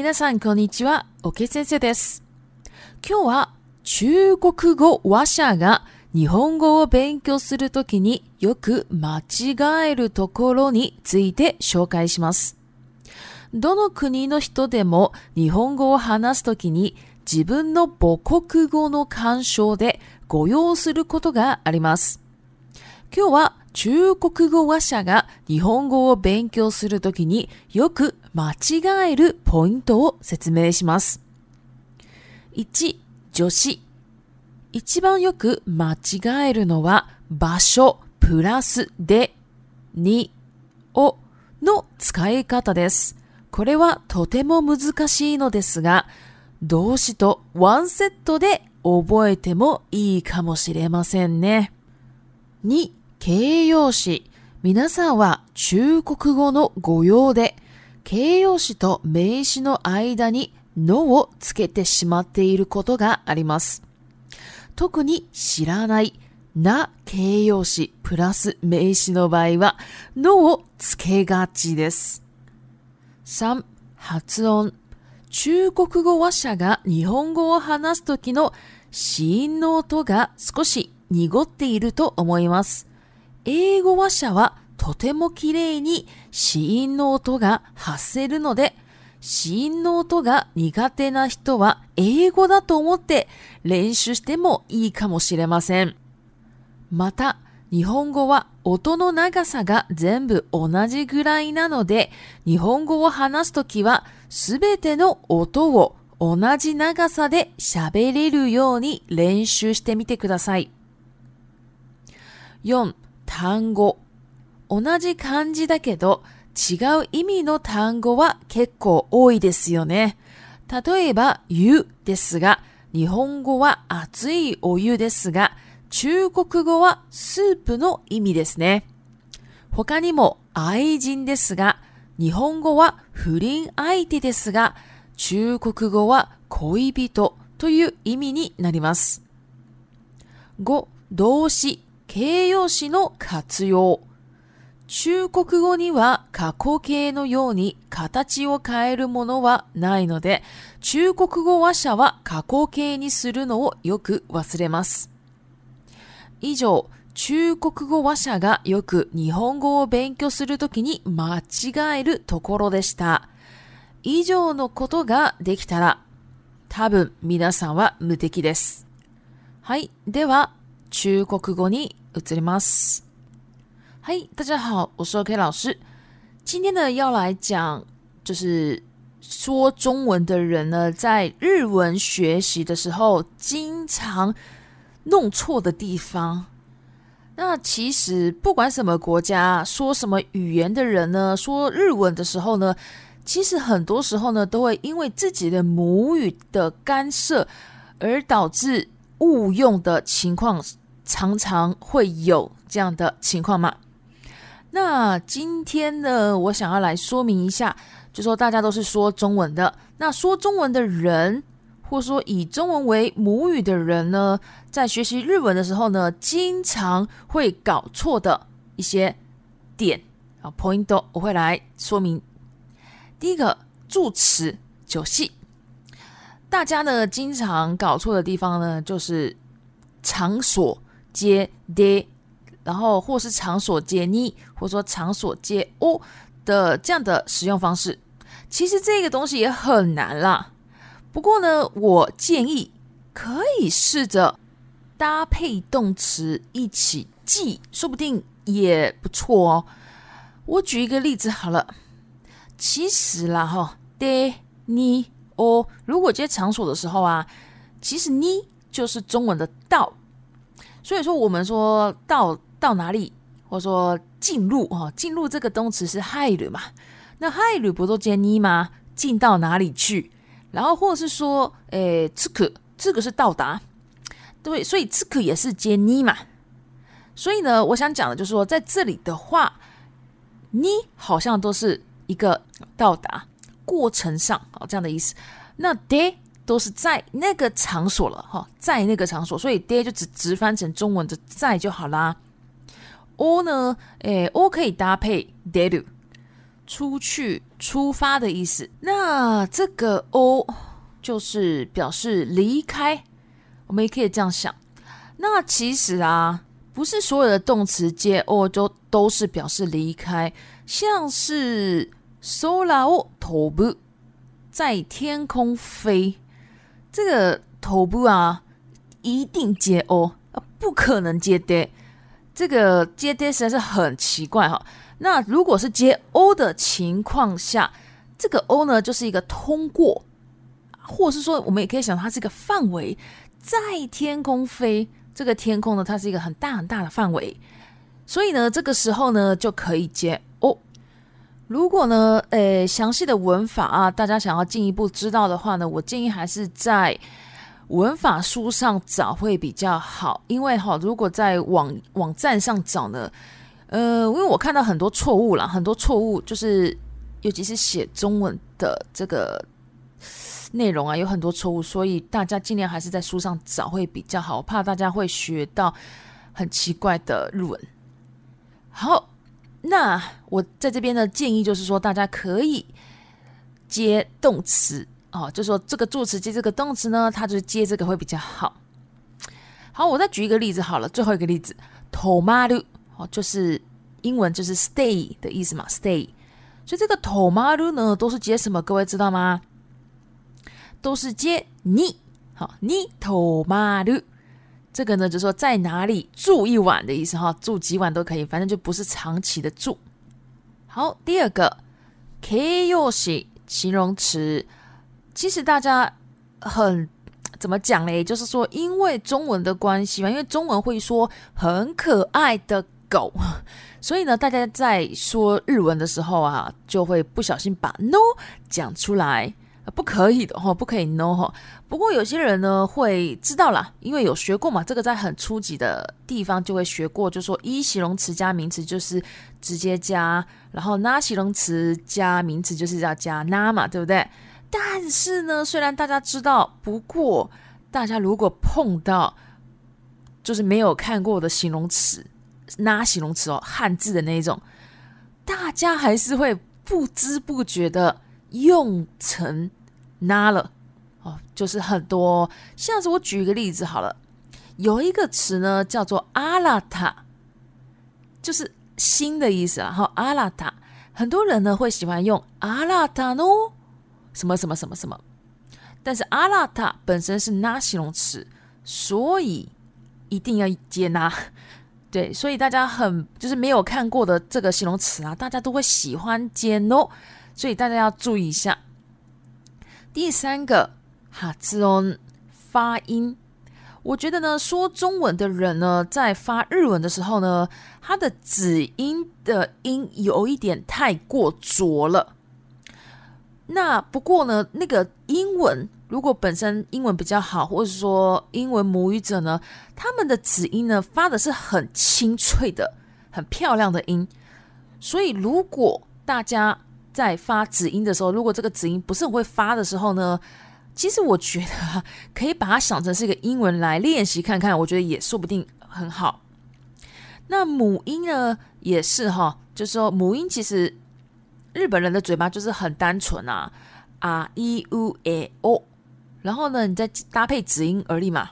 皆さん、こんにちは。オケ先生です。今日は中国語話者が日本語を勉強するときによく間違えるところについて紹介します。どの国の人でも日本語を話すときに自分の母国語の干渉で誤用することがあります。今日は中国語話者が日本語を勉強するときによく間違えるポイントを説明します。1、助詞。一番よく間違えるのは場所プラスで、に、をの使い方です。これはとても難しいのですが、動詞とワンセットで覚えてもいいかもしれませんね。2、形容詞。皆さんは中国語の語用で形容詞と名詞の間にのをつけてしまっていることがあります。特に知らないな形容詞プラス名詞の場合はのをつけがちです。3、発音。中国語話者が日本語を話すときの子音の音が少し濁っていると思います。英語話者はとても綺麗に子音の音が発せるので、子音の音が苦手な人は英語だと思って練習してもいいかもしれません。また、日本語は音の長さが全部同じぐらいなので、日本語を話すときはすべての音を同じ長さで喋れるように練習してみてください。4. 単語同じ漢字だけど違う意味の単語は結構多いですよね。例えば、湯ですが、日本語は熱いお湯ですが、中国語はスープの意味ですね。他にも愛人ですが、日本語は不倫相手ですが、中国語は恋人という意味になります。5、動詞、形容詞の活用。中国語には過去形のように形を変えるものはないので、中国語話者は過去形にするのをよく忘れます。以上、中国語話者がよく日本語を勉強するときに間違えるところでした。以上のことができたら、多分皆さんは無敵です。はい。では、中国語に移ります。嘿，大家好，我是 OK 老师。今天呢，要来讲就是说中文的人呢，在日文学习的时候，经常弄错的地方。那其实不管什么国家说什么语言的人呢，说日文的时候呢，其实很多时候呢，都会因为自己的母语的干涉而导致误用的情况，常常会有这样的情况吗？那今天呢，我想要来说明一下，就说大家都是说中文的，那说中文的人，或说以中文为母语的人呢，在学习日文的时候呢，经常会搞错的一些点啊，point 我会来说明。第一个住持酒系，大家呢经常搞错的地方呢，就是场所接地。然后，或是场所接呢，或者说场所接屋的这样的使用方式，其实这个东西也很难啦。不过呢，我建议可以试着搭配动词一起记，说不定也不错哦。我举一个例子好了，其实啦哈，的你、哦，如果接场所的时候啊，其实你就是中文的道，所以说我们说到。到哪里，或者说进入哈，进入这个动词是 i 旅嘛？那 i 旅不都接呢吗？进到哪里去？然后或者是说，诶，此刻这个是到达，对，所以此刻也是接呢嘛？所以呢，我想讲的就是说，在这里的话，呢好像都是一个到达过程上哦这样的意思。那 d 都是在那个场所了哈，在那个场所，所以 d 就直直翻成中文的在就好啦。o 呢？诶 o 可以搭配 de d 出去、出发的意思。那这个 o 就是表示离开。我们也可以这样想。那其实啊，不是所有的动词接 o 就都是表示离开，像是 s o l a o 头部在天空飞，这个头部啊一定接 o，不可能接 de。这个接 d 是很奇怪哈，那如果是接 o 的情况下，这个 o 呢就是一个通过，或是说我们也可以想它是一个范围，在天空飞，这个天空呢它是一个很大很大的范围，所以呢这个时候呢就可以接 o。如果呢，诶，详细的文法啊，大家想要进一步知道的话呢，我建议还是在。文法书上找会比较好，因为哈，如果在网网站上找呢，呃，因为我看到很多错误啦，很多错误就是，尤其是写中文的这个内容啊，有很多错误，所以大家尽量还是在书上找会比较好，我怕大家会学到很奇怪的日文。好，那我在这边的建议就是说，大家可以接动词。哦，就说这个助词接这个动词呢，它就接这个会比较好。好，我再举一个例子好了，最后一个例子，tomaru，哦，就是英文就是 stay 的意思嘛，stay。所以这个 tomaru 呢，都是接什么？各位知道吗？都是接你，好 n tomaru。这个呢，就说在哪里住一晚的意思哈，住几晚都可以，反正就不是长期的住。好，第二个，koshi 形容词。其实大家很怎么讲嘞？就是说，因为中文的关系嘛，因为中文会说很可爱的狗，所以呢，大家在说日文的时候啊，就会不小心把 no 讲出来，不可以的哦，不可以 no 哈。不过有些人呢会知道啦，因为有学过嘛，这个在很初级的地方就会学过，就说一形容词加名词就是直接加，然后那形容词加名词就是要加 n a m 对不对？但是呢，虽然大家知道，不过大家如果碰到就是没有看过的形容词，那形容词哦，汉字的那一种，大家还是会不知不觉的用成那了哦。就是很多，像是我举一个例子好了，有一个词呢叫做阿拉塔，就是新的意思然后阿拉塔，很多人呢会喜欢用阿拉塔喏。什么什么什么什么，但是阿拉塔本身是哪形容词，所以一定要接纳，对，所以大家很就是没有看过的这个形容词啊，大家都会喜欢接 no，所以大家要注意一下。第三个哈字音发音，我觉得呢，说中文的人呢，在发日文的时候呢，他的子音的音有一点太过浊了。那不过呢，那个英文如果本身英文比较好，或者说英文母语者呢，他们的子音呢发的是很清脆的、很漂亮的音。所以如果大家在发子音的时候，如果这个子音不是很会发的时候呢，其实我觉得可以把它想成是一个英文来练习看看，我觉得也说不定很好。那母音呢也是哈，就是说母音其实。日本人的嘴巴就是很单纯啊，啊 e u a o，然后呢，你再搭配子音而立嘛。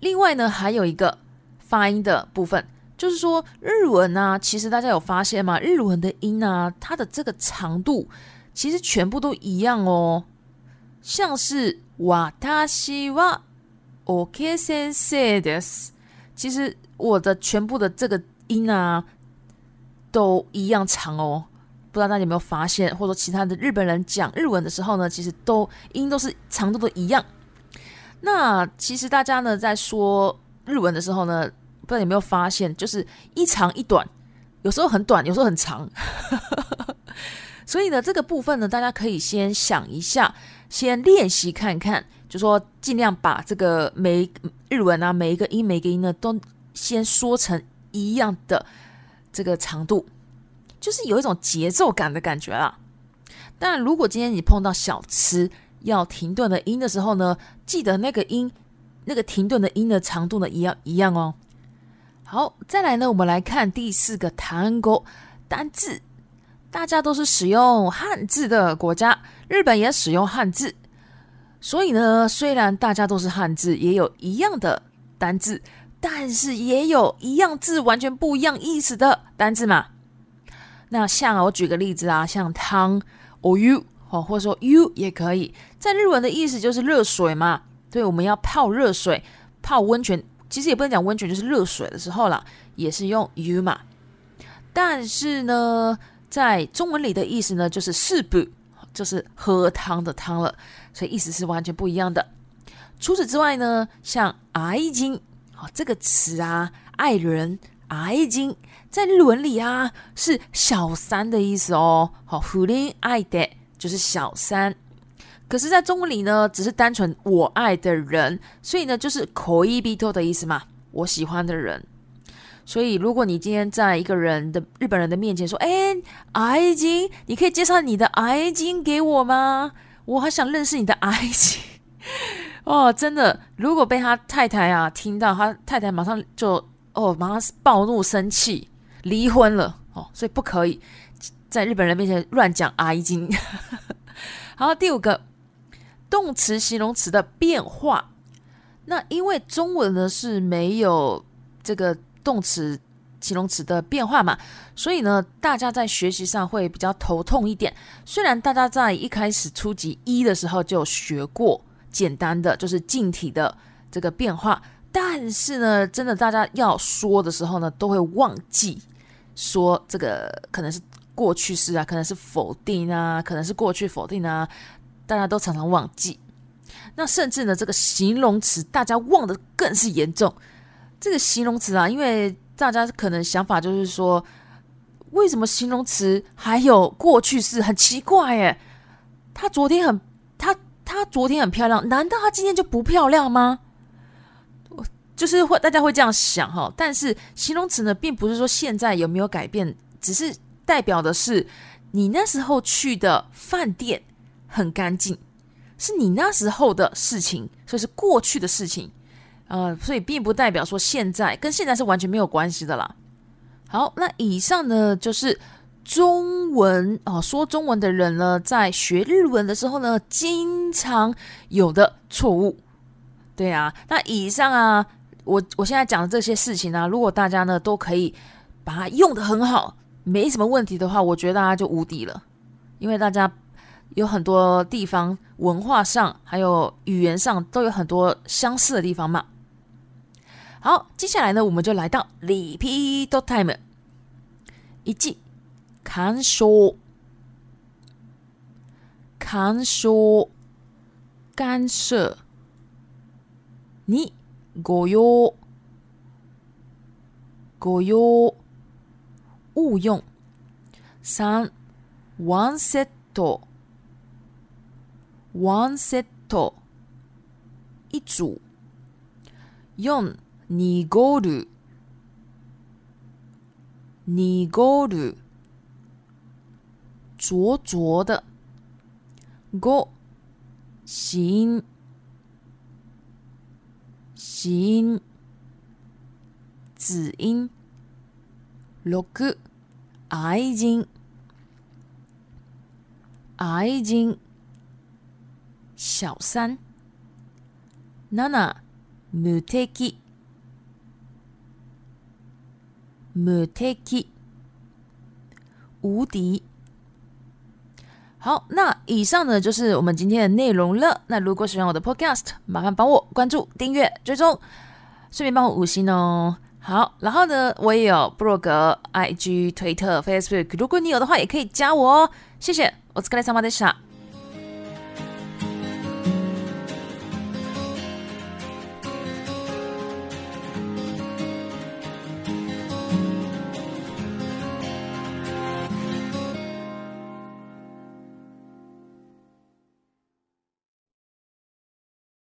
另外呢，还有一个发音的部分，就是说日文啊，其实大家有发现吗？日文的音啊，它的这个长度其实全部都一样哦。像是瓦他西瓦 o k c e n d s 其实我的全部的这个音啊，都一样长哦。不知道大家有没有发现，或者其他的日本人讲日文的时候呢，其实都音都是长度都一样。那其实大家呢在说日文的时候呢，不知道有没有发现，就是一长一短，有时候很短，有时候很长。所以呢这个部分呢，大家可以先想一下，先练习看看，就说尽量把这个每日文啊每一个音每一个音呢都先说成一样的这个长度。就是有一种节奏感的感觉啦。但如果今天你碰到小吃要停顿的音的时候呢，记得那个音、那个停顿的音的长度呢，一样一样哦。好，再来呢，我们来看第四个弹钩单字。大家都是使用汉字的国家，日本也使用汉字，所以呢，虽然大家都是汉字，也有一样的单字，但是也有一样字完全不一样意思的单字嘛。那像我举个例子啊，像汤，or you，哦，或者说 you 也可以，在日文的意思就是热水嘛。对，我们要泡热水，泡温泉，其实也不能讲温泉，就是热水的时候啦，也是用 you 嘛。但是呢，在中文里的意思呢，就是“是不”，就是喝汤的汤了，所以意思是完全不一样的。除此之外呢，像“爱金”哦，这个词啊，“爱人”爱金。在伦理啊，是小三的意思哦。好，who I 就是小三。可是，在中文里呢，只是单纯我爱的人，所以呢，就是口一鼻透的意思嘛。我喜欢的人。所以，如果你今天在一个人的日本人的面前说，哎，I j 你可以介绍你的 I j 给我吗？我好想认识你的 I j 哦，真的，如果被他太太啊听到，他太太马上就哦，马上暴怒生气。离婚了哦，所以不可以在日本人面前乱讲阿姨经。好，第五个动词形容词的变化。那因为中文呢是没有这个动词形容词的变化嘛，所以呢大家在学习上会比较头痛一点。虽然大家在一开始初级一的时候就学过简单的，就是近体的这个变化，但是呢，真的大家要说的时候呢，都会忘记。说这个可能是过去式啊，可能是否定啊，可能是过去否定啊，大家都常常忘记。那甚至呢，这个形容词大家忘的更是严重。这个形容词啊，因为大家可能想法就是说，为什么形容词还有过去式，很奇怪耶？她昨天很，她她昨天很漂亮，难道她今天就不漂亮吗？就是会大家会这样想哈，但是形容词呢，并不是说现在有没有改变，只是代表的是你那时候去的饭店很干净，是你那时候的事情，所以是过去的事情，呃，所以并不代表说现在跟现在是完全没有关系的啦。好，那以上呢就是中文哦，说中文的人呢，在学日文的时候呢，经常有的错误，对啊，那以上啊。我我现在讲的这些事情呢，如果大家呢都可以把它用的很好，没什么问题的话，我觉得大家就无敌了，因为大家有很多地方文化上还有语言上都有很多相似的地方嘛。好，接下来呢，我们就来到 repeat time，一记，看书，看书，干涉，你。ご用、ご用、勿用。三、ワンセット、ワンセット、一組。四、濁る、濁る、灼灼的。五、死因。新、子音、六、爱人、爱人、小三、娜娜、目贴机、目贴机、无敌。好，那。以上呢就是我们今天的内容了。那如果喜欢我的 podcast，麻烦帮我关注、订阅、追踪，顺便帮我五星哦。好，然后呢，我也有博格、IG、推特、Facebook，如果你有的话，也可以加我哦。谢谢，我是克莱桑巴德莎。